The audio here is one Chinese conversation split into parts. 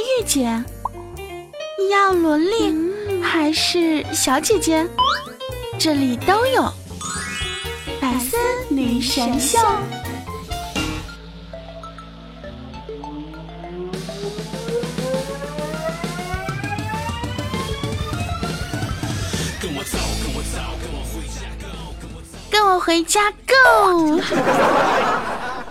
御姐？你要萝莉还是小姐姐？这里都有。百思女神秀。跟我回家，Go！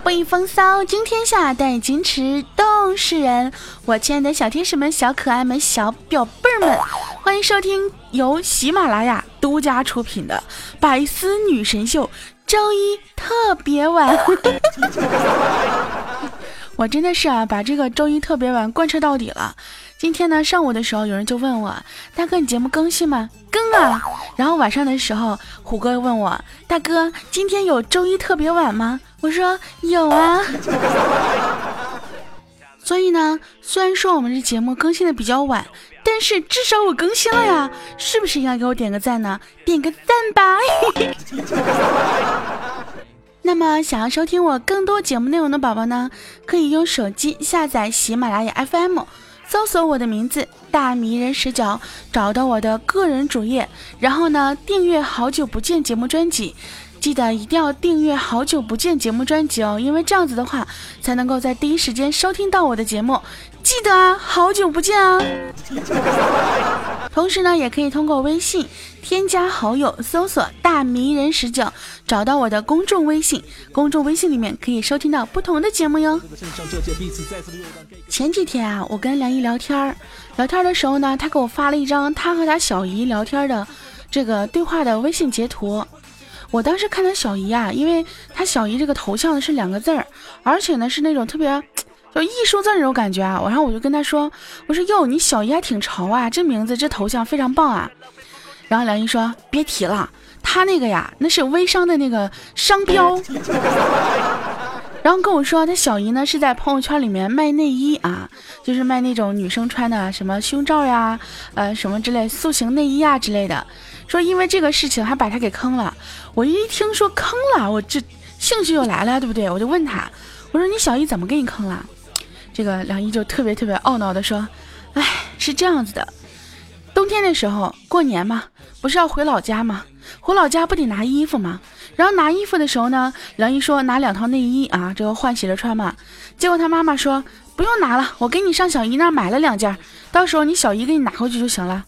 不以风骚惊天下，但以矜持动世人。我亲爱的小天使们、小可爱们、小表妹儿们，欢迎收听由喜马拉雅独家出品的《百思女神秀》周一特别晚。我真的是啊，把这个周一特别晚贯彻到底了。今天呢，上午的时候有人就问我，大哥，你节目更新吗？更啊。然后晚上的时候，虎哥问我，大哥，今天有周一特别晚吗？我说有啊。所以呢，虽然说我们这节目更新的比较晚，但是至少我更新了呀，是不是应该给我点个赞呢？点个赞吧。那么，想要收听我更多节目内容的宝宝呢，可以用手机下载喜马拉雅 FM。搜索我的名字大迷人视角，找到我的个人主页，然后呢订阅好久不见节目专辑，记得一定要订阅好久不见节目专辑哦，因为这样子的话才能够在第一时间收听到我的节目。记得啊，好久不见啊！同时呢，也可以通过微信添加好友，搜索“大迷人十九”，找到我的公众微信。公众微信里面可以收听到不同的节目哟。前几天啊，我跟梁姨聊天儿，聊天的时候呢，她给我发了一张她和她小姨聊天的这个对话的微信截图。我当时看她小姨啊，因为她小姨这个头像呢是两个字儿，而且呢是那种特别。就一说字那种感觉啊，然后我就跟他说：“我说哟，你小姨还挺潮啊，这名字这头像非常棒啊。”然后梁姨说：“别提了，他那个呀，那是微商的那个商标。”然后跟我说，他小姨呢是在朋友圈里面卖内衣啊，就是卖那种女生穿的什么胸罩呀，呃什么之类塑形内衣啊之类的。说因为这个事情还把他给坑了。我一听说坑了，我这兴趣就来了，对不对？我就问他，我说你小姨怎么给你坑了？这个梁一就特别特别懊恼的说：“哎，是这样子的，冬天的时候过年嘛，不是要回老家吗？回老家不得拿衣服吗？然后拿衣服的时候呢，梁一说拿两套内衣啊，这个换洗着穿嘛。结果他妈妈说不用拿了，我给你上小姨那儿买了两件，到时候你小姨给你拿回去就行了。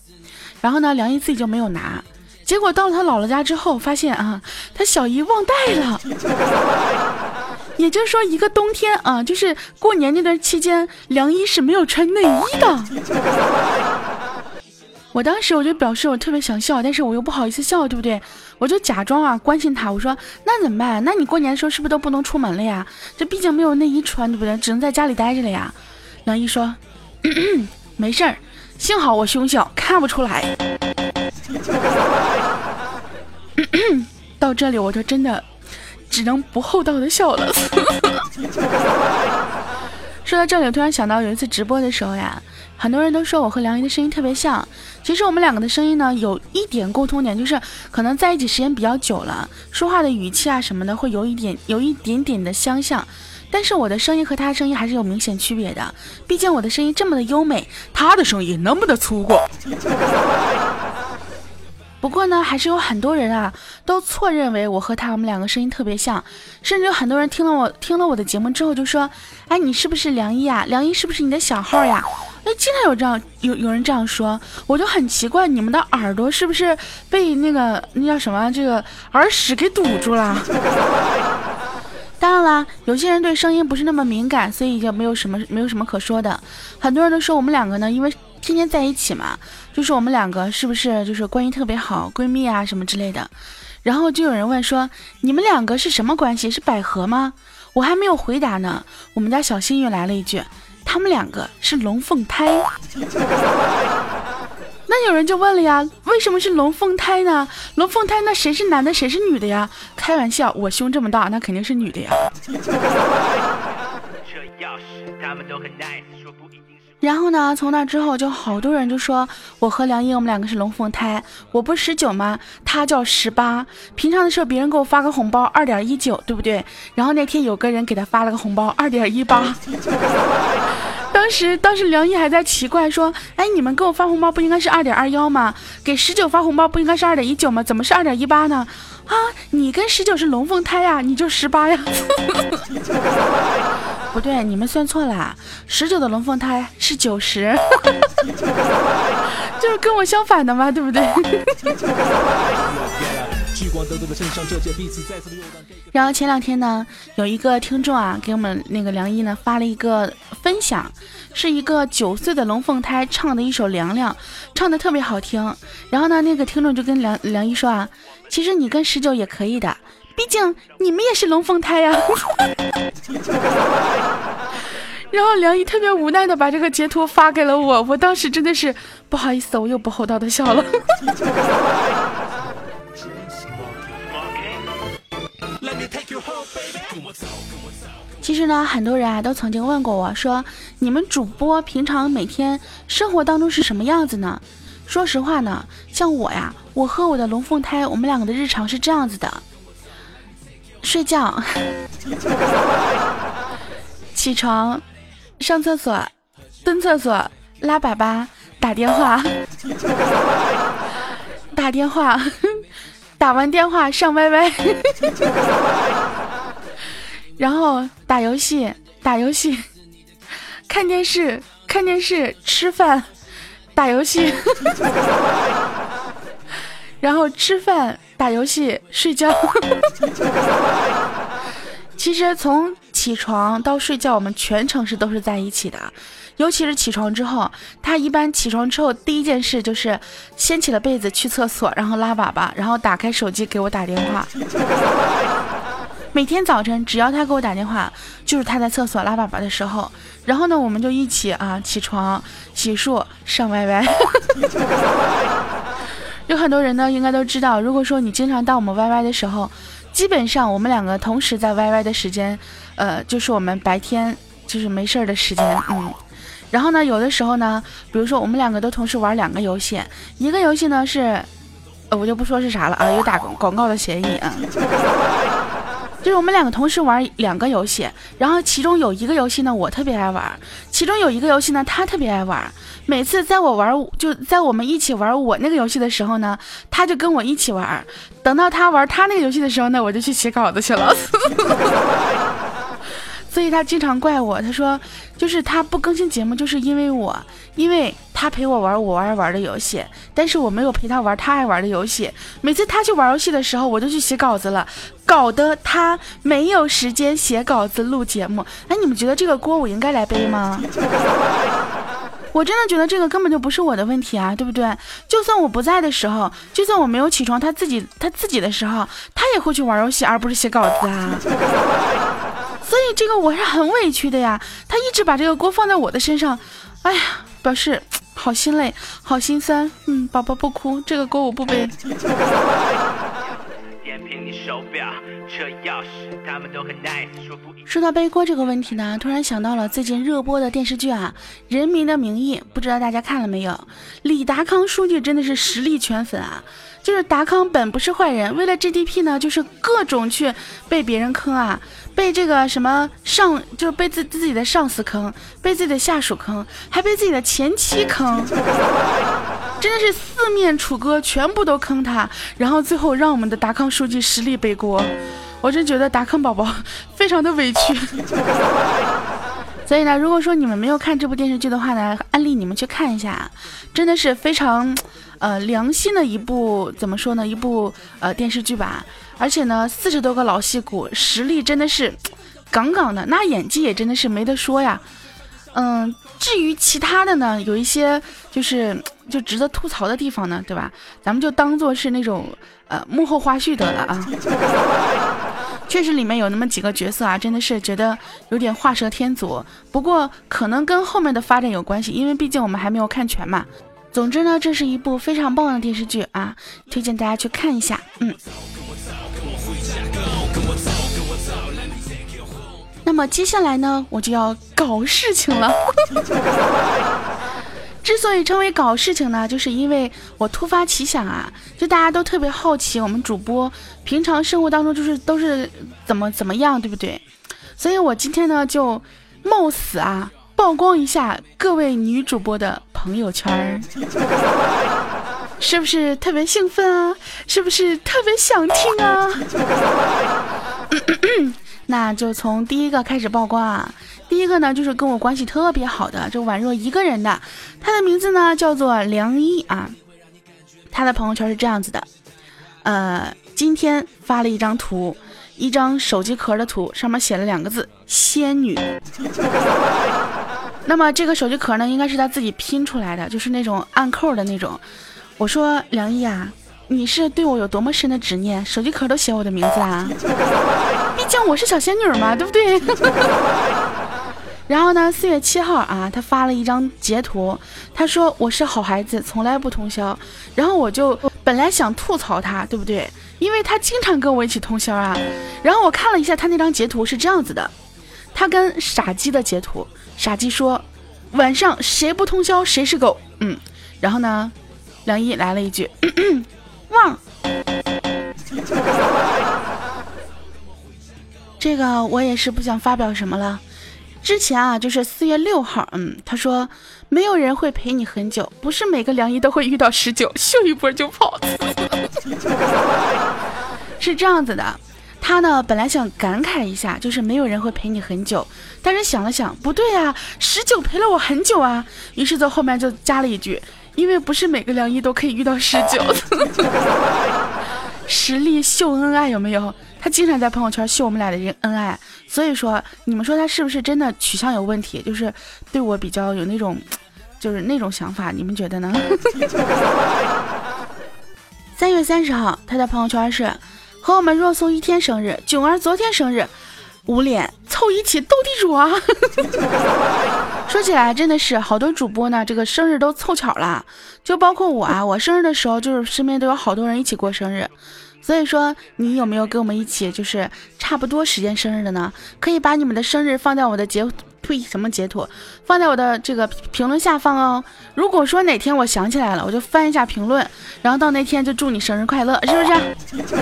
然后呢，梁一自己就没有拿。结果到了他姥姥家之后，发现啊，他小姨忘带了。”也就是说，一个冬天啊，就是过年那段期间，梁一是没有穿内衣的。我当时我就表示我特别想笑，但是我又不好意思笑，对不对？我就假装啊关心他，我说那怎么办？那你过年的时候是不是都不能出门了呀？这毕竟没有内衣穿，对不对？只能在家里待着了呀。梁一说 没事儿，幸好我胸小，看不出来。到这里我就真的。只能不厚道的笑了。说到这里，突然想到有一次直播的时候呀，很多人都说我和梁一的声音特别像。其实我们两个的声音呢，有一点共通点，就是可能在一起时间比较久了，说话的语气啊什么的会有一点有一点点的相像。但是我的声音和他的声音还是有明显区别的，毕竟我的声音这么的优美，他的声音那么的粗犷。不过呢，还是有很多人啊，都错认为我和他我们两个声音特别像，甚至有很多人听了我听了我的节目之后就说：“哎，你是不是梁一啊？梁一是不是你的小号呀？”哎，经常有这样有有人这样说，我就很奇怪，你们的耳朵是不是被那个那叫什么这个耳屎给堵住了？当然了，有些人对声音不是那么敏感，所以就没有什么没有什么可说的。很多人都说我们两个呢，因为。天天在一起嘛，就是我们两个是不是就是关系特别好，闺蜜啊什么之类的。然后就有人问说，你们两个是什么关系？是百合吗？我还没有回答呢，我们家小新又来了一句，他们两个是龙凤胎。那有人就问了呀，为什么是龙凤胎呢？龙凤胎那谁是男的，谁是女的呀？开玩笑，我胸这么大，那肯定是女的呀。这钥匙他们都很 nice 然后呢？从那之后，就好多人就说我和梁英，我们两个是龙凤胎。我不十九吗？他叫十八。平常的时候，别人给我发个红包二点一九，对不对？然后那天有个人给他发了个红包二点一八。当时当时梁毅还在奇怪说：“哎，你们给我发红包不应该是二点二幺吗？给十九发红包不应该是二点一九吗？怎么是二点一八呢？啊，你跟十九是龙凤胎呀，你就十八呀？不对，你们算错了，十九的龙凤胎是九十，就是跟我相反的嘛，对不对？”然后前两天呢，有一个听众啊，给我们那个梁一呢发了一个分享，是一个九岁的龙凤胎唱的一首《凉凉》，唱的特别好听。然后呢，那个听众就跟梁梁一说啊，其实你跟十九也可以的，毕竟你们也是龙凤胎呀。然后梁一特别无奈的把这个截图发给了我，我当时真的是不好意思，我又不厚道的笑了。其实呢，很多人啊都曾经问过我说：“你们主播平常每天生活当中是什么样子呢？”说实话呢，像我呀，我和我的龙凤胎，我们两个的日常是这样子的：睡觉、起床、上厕所、蹲厕所、拉粑粑、打电话、打电话、打完电话上 YY。然后打游戏，打游戏，看电视，看电视，吃饭，打游戏，然后吃饭，打游戏，睡觉。其实从起床到睡觉，我们全程是都是在一起的。尤其是起床之后，他一般起床之后第一件事就是掀起了被子去厕所，然后拉粑粑，然后打开手机给我打电话。每天早晨，只要他给我打电话，就是他在厕所拉粑粑的时候，然后呢，我们就一起啊起床、洗漱、上 YY。有很多人呢，应该都知道，如果说你经常到我们 YY 的时候，基本上我们两个同时在 YY 的时间，呃，就是我们白天就是没事儿的时间，嗯。然后呢，有的时候呢，比如说我们两个都同时玩两个游戏，一个游戏呢是，呃，我就不说是啥了啊，有打广告的嫌疑啊。就是我们两个同时玩两个游戏，然后其中有一个游戏呢，我特别爱玩；其中有一个游戏呢，他特别爱玩。每次在我玩，就在我们一起玩我那个游戏的时候呢，他就跟我一起玩。等到他玩他那个游戏的时候呢，我就去写稿子去了。所以他经常怪我，他说，就是他不更新节目，就是因为我，因为他陪我玩我爱玩的游戏，但是我没有陪他玩他爱玩的游戏。每次他去玩游戏的时候，我就去写稿子了，搞得他没有时间写稿子录节目。哎，你们觉得这个锅我应该来背吗？我真的觉得这个根本就不是我的问题啊，对不对？就算我不在的时候，就算我没有起床，他自己他自己的时候，他也会去玩游戏，而不是写稿子啊。这个我是很委屈的呀，他一直把这个锅放在我的身上，哎呀，表示 好心累，好心酸。嗯，宝宝不哭，这个锅我不背。说到背锅这个问题呢，突然想到了最近热播的电视剧啊，《人民的名义》，不知道大家看了没有？李达康书记真的是实力圈粉啊！就是达康本不是坏人，为了 GDP 呢，就是各种去被别人坑啊，被这个什么上，就是被自自己的上司坑，被自己的下属坑，还被自己的前妻坑，真的是四面楚歌，全部都坑他，然后最后让我们的达康书记实力背锅，我真觉得达康宝宝非常的委屈。所以呢，如果说你们没有看这部电视剧的话呢，安利你们去看一下，真的是非常。呃，良心的一部怎么说呢？一部呃电视剧吧，而且呢，四十多个老戏骨，实力真的是杠杠的，那演技也真的是没得说呀。嗯，至于其他的呢，有一些就是就值得吐槽的地方呢，对吧？咱们就当做是那种呃幕后花絮得了啊。确实里面有那么几个角色啊，真的是觉得有点画蛇添足。不过可能跟后面的发展有关系，因为毕竟我们还没有看全嘛。总之呢，这是一部非常棒的电视剧啊，推荐大家去看一下。嗯，那么接下来呢，我就要搞事情了。之所以称为搞事情呢，就是因为我突发奇想啊，就大家都特别好奇我们主播平常生活当中就是都是怎么怎么样，对不对？所以我今天呢就冒死啊。曝光一下各位女主播的朋友圈，是不是特别兴奋啊？是不是特别想听啊？那就从第一个开始曝光啊。第一个呢，就是跟我关系特别好的，就宛若一个人的，他的名字呢叫做梁一啊。他的朋友圈是这样子的，呃，今天发了一张图，一张手机壳的图，上面写了两个字“仙女”。那么这个手机壳呢，应该是他自己拼出来的，就是那种暗扣的那种。我说梁一啊，你是对我有多么深的执念，手机壳都写我的名字啊？毕竟我是小仙女嘛，对不对？然后呢，四月七号啊，他发了一张截图，他说我是好孩子，从来不通宵。然后我就本来想吐槽他，对不对？因为他经常跟我一起通宵啊。然后我看了一下他那张截图是这样子的，他跟傻鸡的截图，傻鸡说晚上谁不通宵谁是狗。嗯，然后呢，梁一来了一句忘。这个我也是不想发表什么了。之前啊，就是四月六号，嗯，他说没有人会陪你很久，不是每个梁一都会遇到十九，秀一波就跑。是这样子的，他呢本来想感慨一下，就是没有人会陪你很久，但是想了想，不对啊，十九陪了我很久啊，于是在后面就加了一句，因为不是每个梁一都可以遇到十九。实力秀恩爱有没有？他经常在朋友圈秀我们俩的人恩爱，所以说你们说他是不是真的取向有问题？就是对我比较有那种，就是那种想法，你们觉得呢？三月三十号，他的朋友圈是和我们若松一天生日，囧儿昨天生日，捂脸凑一起斗地主啊！说起来真的是好多主播呢，这个生日都凑巧了，就包括我啊，我生日的时候就是身边都有好多人一起过生日。所以说，你有没有跟我们一起就是差不多时间生日的呢？可以把你们的生日放在我的截呸什么截图，放在我的这个评论下方哦。如果说哪天我想起来了，我就翻一下评论，然后到那天就祝你生日快乐，是不是？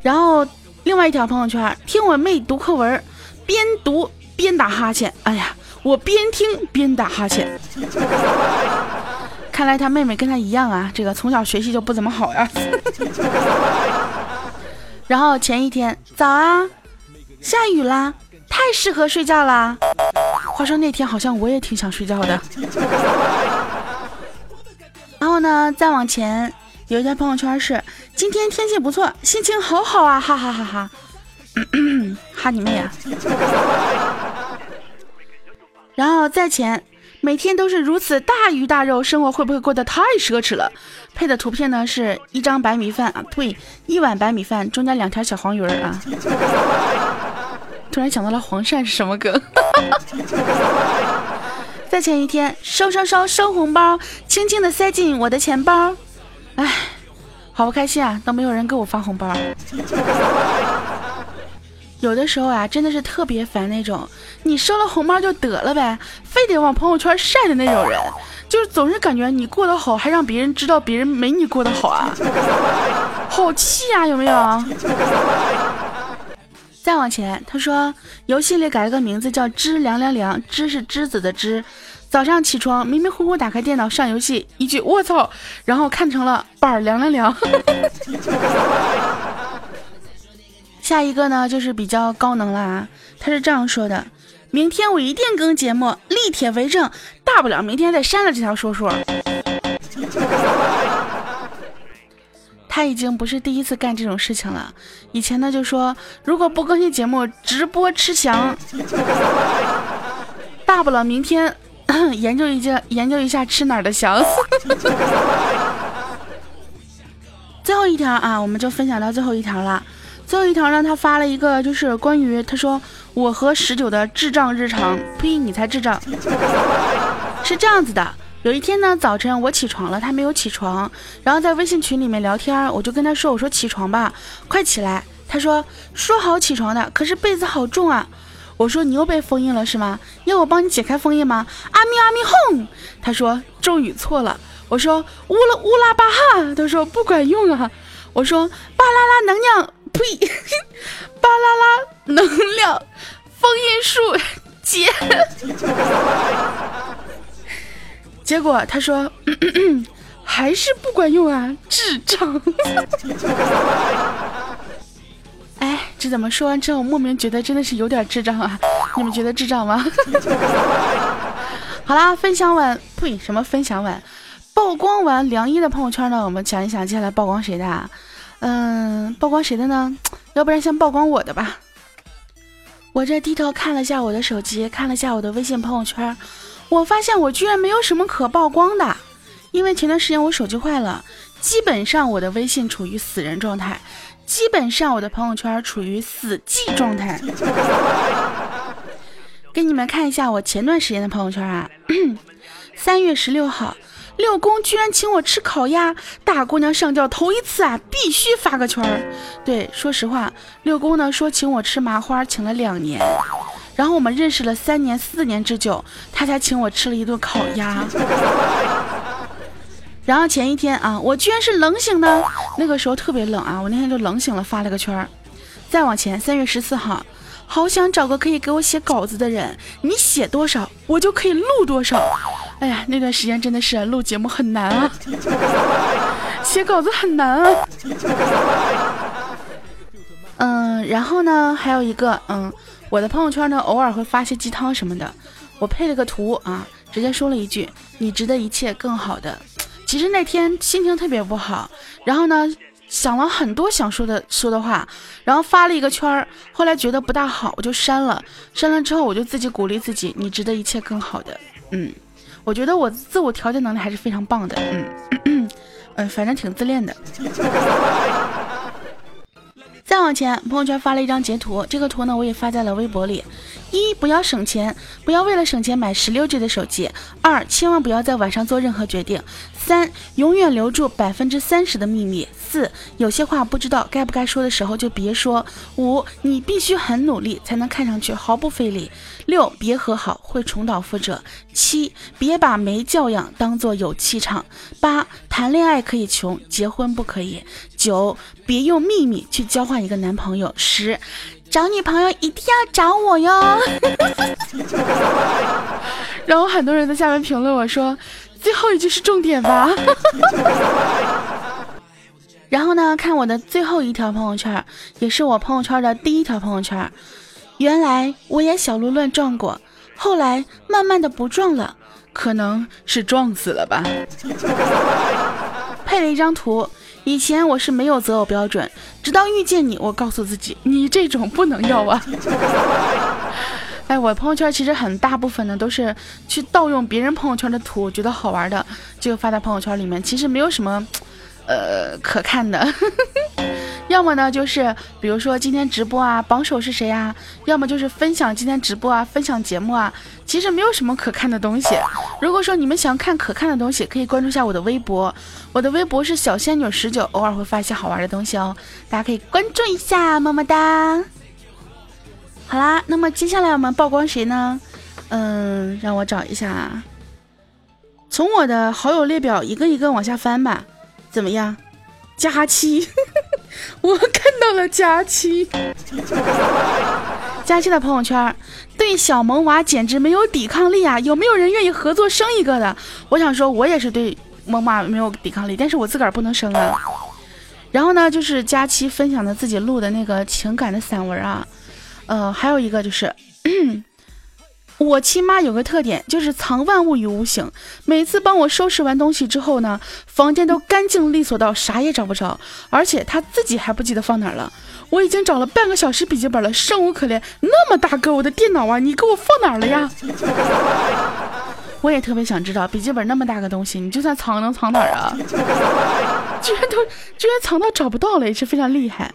然后另外一条朋友圈，听我妹读课文，边读边打哈欠。哎呀，我边听边打哈欠。看来他妹妹跟他一样啊，这个从小学习就不怎么好呀。然后前一天早啊，下雨啦，太适合睡觉啦。话说那天好像我也挺想睡觉的。然后呢，再往前有一条朋友圈是今天天气不错，心情好好啊，哈哈哈哈。哈你妹啊！然后再前。每天都是如此大鱼大肉，生活会不会过得太奢侈了？配的图片呢是一张白米饭啊，呸，一碗白米饭中间两条小黄鱼儿啊。突然想到了黄鳝是什么梗？在前一天收收收收红包，轻轻的塞进我的钱包。哎，好不开心啊，都没有人给我发红包。有的时候啊，真的是特别烦那种，你收了红包就得了呗，非得往朋友圈晒的那种人，就是总是感觉你过得好，还让别人知道别人没你过得好啊，好气啊，有没有？再往前，他说游戏里改了个名字叫“知凉凉凉”，知是知子的知。早上起床迷迷糊糊打开电脑上游戏，一句我操，然后看成了板儿凉凉凉。下一个呢，就是比较高能了！他是这样说的：明天我一定更节目，立帖为证，大不了明天再删了这条说说。他已经不是第一次干这种事情了，以前呢就说如果不更新节目，直播吃翔。大不了明天 研究一下，研究一下吃哪儿的翔。最后一条啊，我们就分享到最后一条了。最后一条呢，他发了一个，就是关于他说我和十九的智障日常。呸，你才智障！是这样子的，有一天呢，早晨我起床了，他没有起床，然后在微信群里面聊天，我就跟他说，我说起床吧，快起来。他说说好起床的，可是被子好重啊。我说你又被封印了是吗？要我帮你解开封印吗？阿咪阿咪哄。他说咒语错了。我说乌拉乌拉巴哈。他说不管用啊。我说巴啦啦能量。呸！巴啦啦，能量封印术姐。结果他说 还是不管用啊，智障。哎，这怎么说完之后，莫名觉得真的是有点智障啊？你们觉得智障吗？好啦，分享完，呸，什么分享完？曝光完梁一的朋友圈呢？我们想一想，接下来曝光谁的？啊嗯，曝光谁的呢？要不然先曝光我的吧。我这低头看了下我的手机，看了下我的微信朋友圈，我发现我居然没有什么可曝光的，因为前段时间我手机坏了，基本上我的微信处于死人状态，基本上我的朋友圈处于死寂状态。给你们看一下我前段时间的朋友圈啊，三月十六号。六公居然请我吃烤鸭，大姑娘上吊头一次啊，必须发个圈儿。对，说实话，六公呢说请我吃麻花，请了两年，然后我们认识了三年四年之久，他才请我吃了一顿烤鸭。然后前一天啊，我居然是冷醒的，那个时候特别冷啊，我那天就冷醒了，发了个圈儿。再往前，三月十四号。好想找个可以给我写稿子的人，你写多少，我就可以录多少。哎呀，那段时间真的是录节目很难啊，写稿子很难啊。嗯，然后呢，还有一个，嗯，我的朋友圈呢，偶尔会发些鸡汤什么的，我配了个图啊，直接说了一句：“你值得一切更好的。”其实那天心情特别不好，然后呢。想了很多想说的说的话，然后发了一个圈儿，后来觉得不大好，我就删了。删了之后，我就自己鼓励自己，你值得一切更好的。嗯，我觉得我自我调节能力还是非常棒的。嗯嗯，反正挺自恋的。再往前，朋友圈发了一张截图，这个图呢我也发在了微博里。一不要省钱，不要为了省钱买十六 G 的手机。二千万不要在晚上做任何决定。三永远留住百分之三十的秘密。四有些话不知道该不该说的时候就别说。五你必须很努力才能看上去毫不费力。六别和好会重蹈覆辙。七别把没教养当做有气场。八谈恋爱可以穷，结婚不可以。九别用秘密去交换一个男朋友。十，找女朋友一定要找我哟。然后很多人在下面评论我说，最后一句是重点吧。然后呢，看我的最后一条朋友圈，也是我朋友圈的第一条朋友圈。原来我也小鹿乱撞过，后来慢慢的不撞了，可能是撞死了吧。配了一张图。以前我是没有择偶标准，直到遇见你，我告诉自己，你这种不能要啊。哎，我朋友圈其实很大部分呢都是去盗用别人朋友圈的图，觉得好玩的就发在朋友圈里面，其实没有什么，呃，可看的。要么呢，就是比如说今天直播啊，榜首是谁呀？要么就是分享今天直播啊，分享节目啊，其实没有什么可看的东西。如果说你们想看可看的东西，可以关注一下我的微博，我的微博是小仙女十九，偶尔会发一些好玩的东西哦，大家可以关注一下，么么哒。好啦，那么接下来我们曝光谁呢？嗯，让我找一下，从我的好友列表一个一个往下翻吧，怎么样？佳期。我看到了佳期，佳期的朋友圈，对小萌娃简直没有抵抗力啊！有没有人愿意合作生一个的？我想说，我也是对萌娃没有抵抗力，但是我自个儿不能生啊。然后呢，就是佳期分享的自己录的那个情感的散文啊，呃，还有一个就是。我亲妈有个特点，就是藏万物于无形。每次帮我收拾完东西之后呢，房间都干净利索到啥也找不着，而且她自己还不记得放哪儿了。我已经找了半个小时笔记本了，生无可恋。那么大个我的电脑啊，你给我放哪儿了呀？我也特别想知道，笔记本那么大个东西，你就算藏能藏哪儿啊？居然都居然藏到找不到了，也是非常厉害。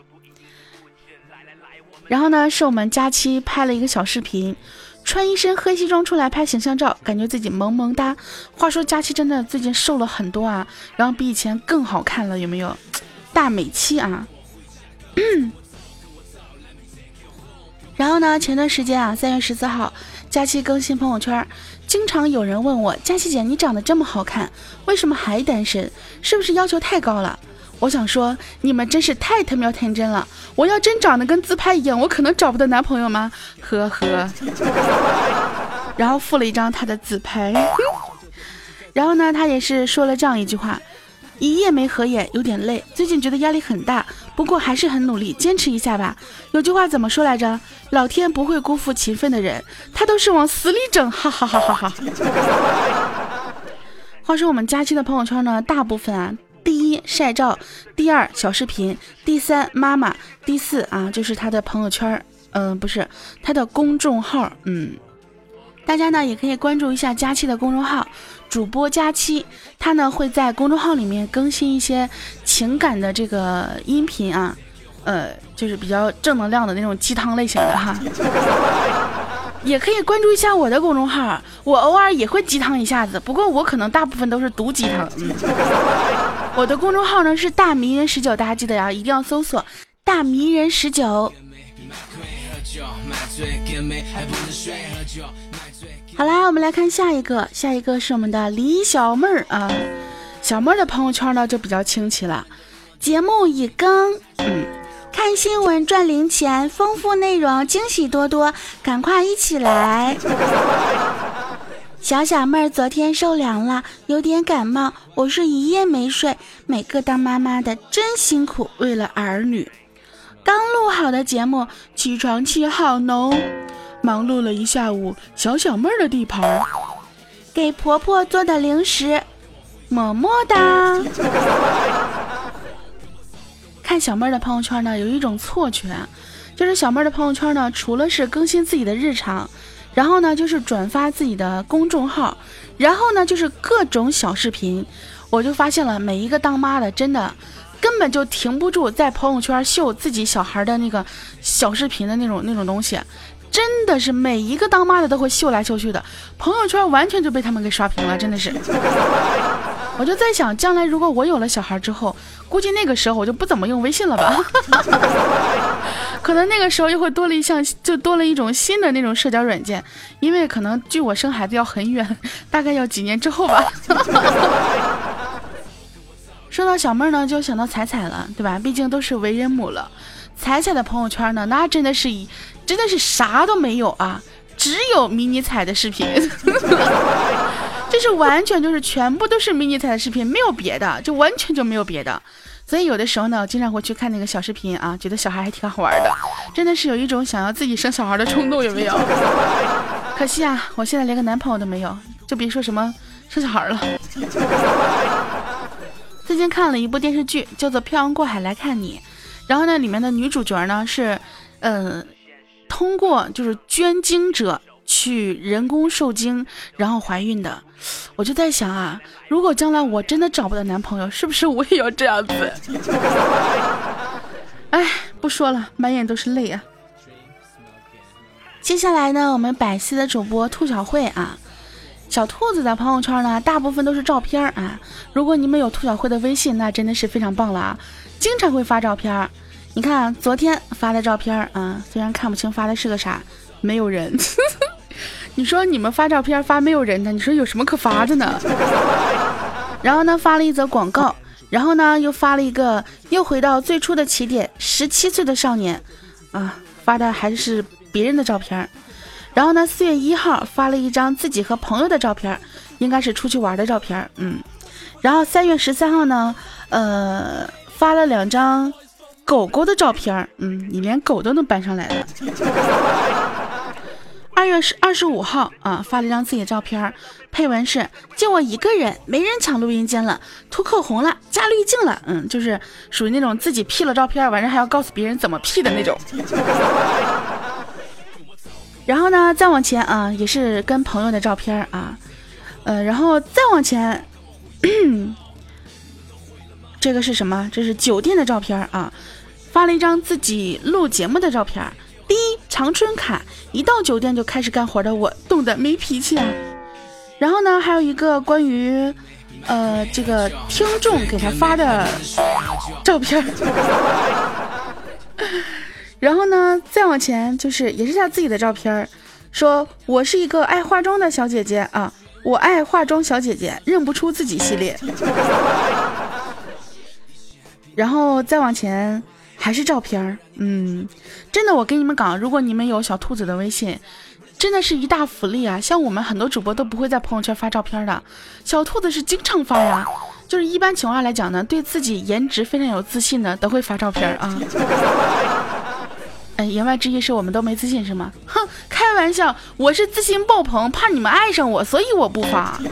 然后呢，是我们佳期拍了一个小视频。穿一身黑西装出来拍形象照，感觉自己萌萌哒。话说佳期真的最近瘦了很多啊，然后比以前更好看了，有没有？大美期啊！然后呢，前段时间啊，三月十四号，佳期更新朋友圈，经常有人问我，佳期姐你长得这么好看，为什么还单身？是不是要求太高了？我想说，你们真是太他喵天真了！我要真长得跟自拍一样，我可能找不到男朋友吗？呵呵。然后附了一张他的自拍。然后呢，他也是说了这样一句话：一夜没合眼，有点累，最近觉得压力很大，不过还是很努力，坚持一下吧。有句话怎么说来着？老天不会辜负勤奋的人，他都是往死里整，哈哈哈哈哈。话说我们佳期的朋友圈呢，大部分啊。第一晒照，第二小视频，第三妈妈，第四啊就是他的朋友圈嗯，不是他的公众号，嗯，大家呢也可以关注一下佳期的公众号，主播佳期，他呢会在公众号里面更新一些情感的这个音频啊，呃，就是比较正能量的那种鸡汤类型的哈。也可以关注一下我的公众号，我偶尔也会鸡汤一下子，不过我可能大部分都是毒鸡汤。嗯，我的公众号呢是大迷人十九，大家记得呀，一定要搜索大迷人十九。好啦，我们来看下一个，下一个是我们的李小妹儿啊，小妹儿的朋友圈呢就比较清奇了，节目已更，嗯。看新闻赚零钱，丰富内容，惊喜多多，赶快一起来！小小妹儿昨天受凉了，有点感冒，我是一夜没睡。每个当妈妈的真辛苦，为了儿女。刚录好的节目，起床气好浓，忙碌了一下午，小小妹儿的地盘，给婆婆做的零食，么么哒。看小妹儿的朋友圈呢，有一种错觉，就是小妹儿的朋友圈呢，除了是更新自己的日常，然后呢就是转发自己的公众号，然后呢就是各种小视频。我就发现了，每一个当妈的真的根本就停不住在朋友圈秀自己小孩的那个小视频的那种那种东西，真的是每一个当妈的都会秀来秀去的，朋友圈完全就被他们给刷屏了，真的是。我就在想，将来如果我有了小孩之后，估计那个时候我就不怎么用微信了吧？可能那个时候又会多了一项，就多了一种新的那种社交软件，因为可能距我生孩子要很远，大概要几年之后吧。说到小妹儿呢，就想到彩彩了，对吧？毕竟都是为人母了，彩彩的朋友圈呢，那真的是一，真的是啥都没有啊，只有迷你彩的视频。就是完全就是全部都是迷你彩的视频，没有别的，就完全就没有别的。所以有的时候呢，经常会去看那个小视频啊，觉得小孩还挺好玩的，真的是有一种想要自己生小孩的冲动，有没有？可惜啊，我现在连个男朋友都没有，就别说什么生小孩了。最近看了一部电视剧，叫做《漂洋过海来看你》，然后呢，里面的女主角呢是，呃，通过就是捐精者。去人工受精，然后怀孕的，我就在想啊，如果将来我真的找不到男朋友，是不是我也要这样子？哎，不说了，满眼都是泪啊。接下来呢，我们百思的主播兔小慧啊，小兔子的朋友圈呢，大部分都是照片啊。如果你们有兔小慧的微信，那真的是非常棒了啊，经常会发照片。你看昨天发的照片啊，虽然看不清发的是个啥，没有人。你说你们发照片发没有人的，你说有什么可发的呢？然后呢，发了一则广告，然后呢，又发了一个又回到最初的起点，十七岁的少年，啊，发的还是别人的照片。然后呢，四月一号发了一张自己和朋友的照片，应该是出去玩的照片，嗯。然后三月十三号呢，呃，发了两张狗狗的照片，嗯，你连狗都能搬上来了。二月十二十五号啊，发了一张自己的照片，配文是：就我一个人，没人抢录音间了，涂口红了，加滤镜了，嗯，就是属于那种自己 P 了照片，完事还要告诉别人怎么 P 的那种。然后呢，再往前啊，也是跟朋友的照片啊，呃，然后再往前，这个是什么？这是酒店的照片啊，发了一张自己录节目的照片。第一长春卡，一到酒店就开始干活的我，冻得没脾气啊。然后呢，还有一个关于，呃，这个听众给他发的照片。然后呢，再往前就是也是他自己的照片，说我是一个爱化妆的小姐姐啊，我爱化妆小姐姐认不出自己系列。然后再往前还是照片儿。嗯，真的，我跟你们讲，如果你们有小兔子的微信，真的是一大福利啊！像我们很多主播都不会在朋友圈发照片的，小兔子是经常发呀。就是一般情况下来讲呢，对自己颜值非常有自信的都会发照片啊。嗯，言外之意是我们都没自信是吗？哼，开玩笑，我是自信爆棚，怕你们爱上我，所以我不发。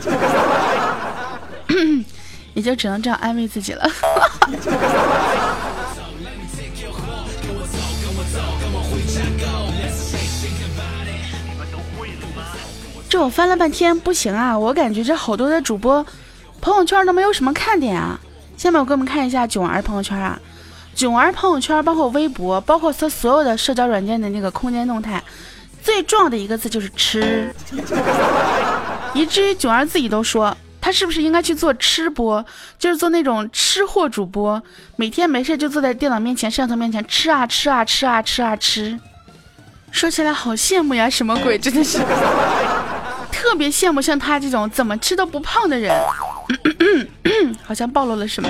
也就只能这样安慰自己了。这我翻了半天不行啊，我感觉这好多的主播朋友圈都没有什么看点啊。下面我给我们看一下囧儿朋友圈啊，囧儿朋友圈包括微博，包括他所有的社交软件的那个空间动态，最重要的一个字就是吃，以至于囧儿自己都说。他是不是应该去做吃播，就是做那种吃货主播，每天没事就坐在电脑面前、摄像头面前吃啊吃啊吃啊吃啊吃。说起来好羡慕呀，什么鬼？真的是特别羡慕像他这种怎么吃都不胖的人。好像暴露了什么。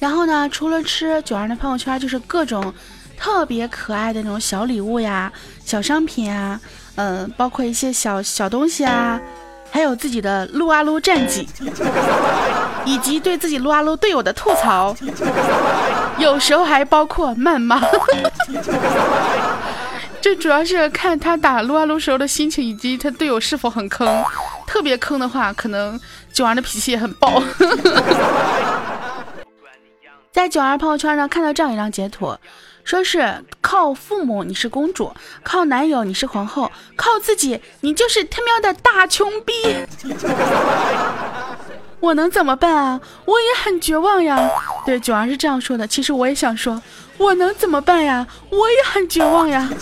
然后呢，除了吃，九儿的朋友圈就是各种特别可爱的那种小礼物呀、小商品啊，嗯，包括一些小小东西啊。还有自己的撸啊撸战绩，以及对自己撸啊撸队友的吐槽，有时候还包括谩骂。这主要是看他打撸啊撸时候的心情，以及他队友是否很坑。特别坑的话，可能九儿的脾气也很爆。在九儿朋友圈上，看到这样一张截图。说是靠父母你是公主，靠男友你是皇后，靠自己你就是他喵的大穷逼。我能怎么办啊？我也很绝望呀。对，九儿是这样说的。其实我也想说，我能怎么办呀？我也很绝望呀。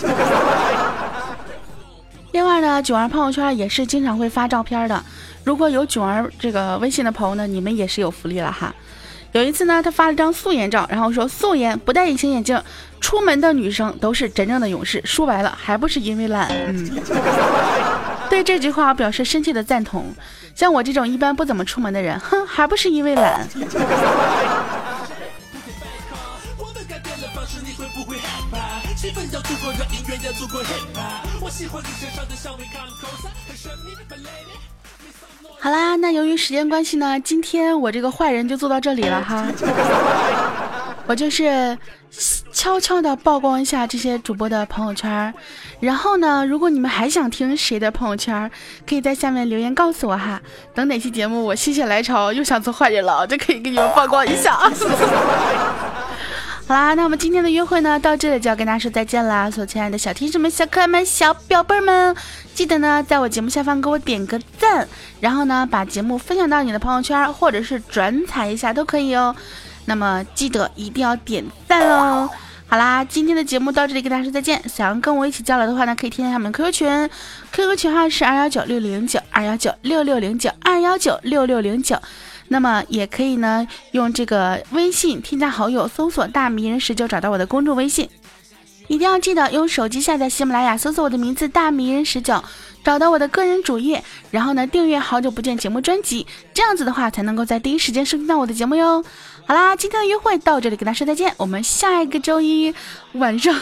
另外呢，囧儿朋友圈也是经常会发照片的。如果有囧儿这个微信的朋友呢，你们也是有福利了哈。有一次呢，他发了张素颜照，然后说素颜不戴隐形眼镜，出门的女生都是真正的勇士。说白了，还不是因为懒。嗯，对这句话我表示深切的赞同。像我这种一般不怎么出门的人，哼，还不是因为懒。好啦，那由于时间关系呢，今天我这个坏人就做到这里了哈。我就是悄悄的曝光一下这些主播的朋友圈，然后呢，如果你们还想听谁的朋友圈，可以在下面留言告诉我哈。等哪期节目我心血来潮又想做坏人了，就可以给你们曝光一下。好啦，那我们今天的约会呢，到这里就要跟大家说再见啦！所有亲爱的小天使们、小可爱们、小表妹们，记得呢，在我节目下方给我点个赞，然后呢，把节目分享到你的朋友圈，或者是转采一下都可以哦。那么记得一定要点赞哦！好啦，今天的节目到这里，跟大家说再见。想要跟我一起交流的话呢，可以添加我们 QQ 群，QQ 群号是二幺九六六零九二幺九六六零九二幺九六六零九。那么也可以呢，用这个微信添加好友，搜索“大迷人十九”，找到我的公众微信。一定要记得用手机下载喜马拉雅，搜索我的名字“大迷人十九”，找到我的个人主页，然后呢订阅“好久不见”节目专辑，这样子的话才能够在第一时间收听到我的节目哟。好啦，今天的约会到这里，跟大家说再见，我们下一个周一晚上，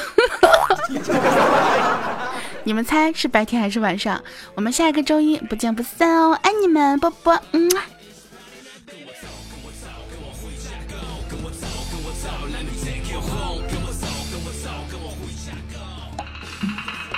你们猜是白天还是晚上？我们下一个周一不见不散哦，爱你们，啵啵，嗯。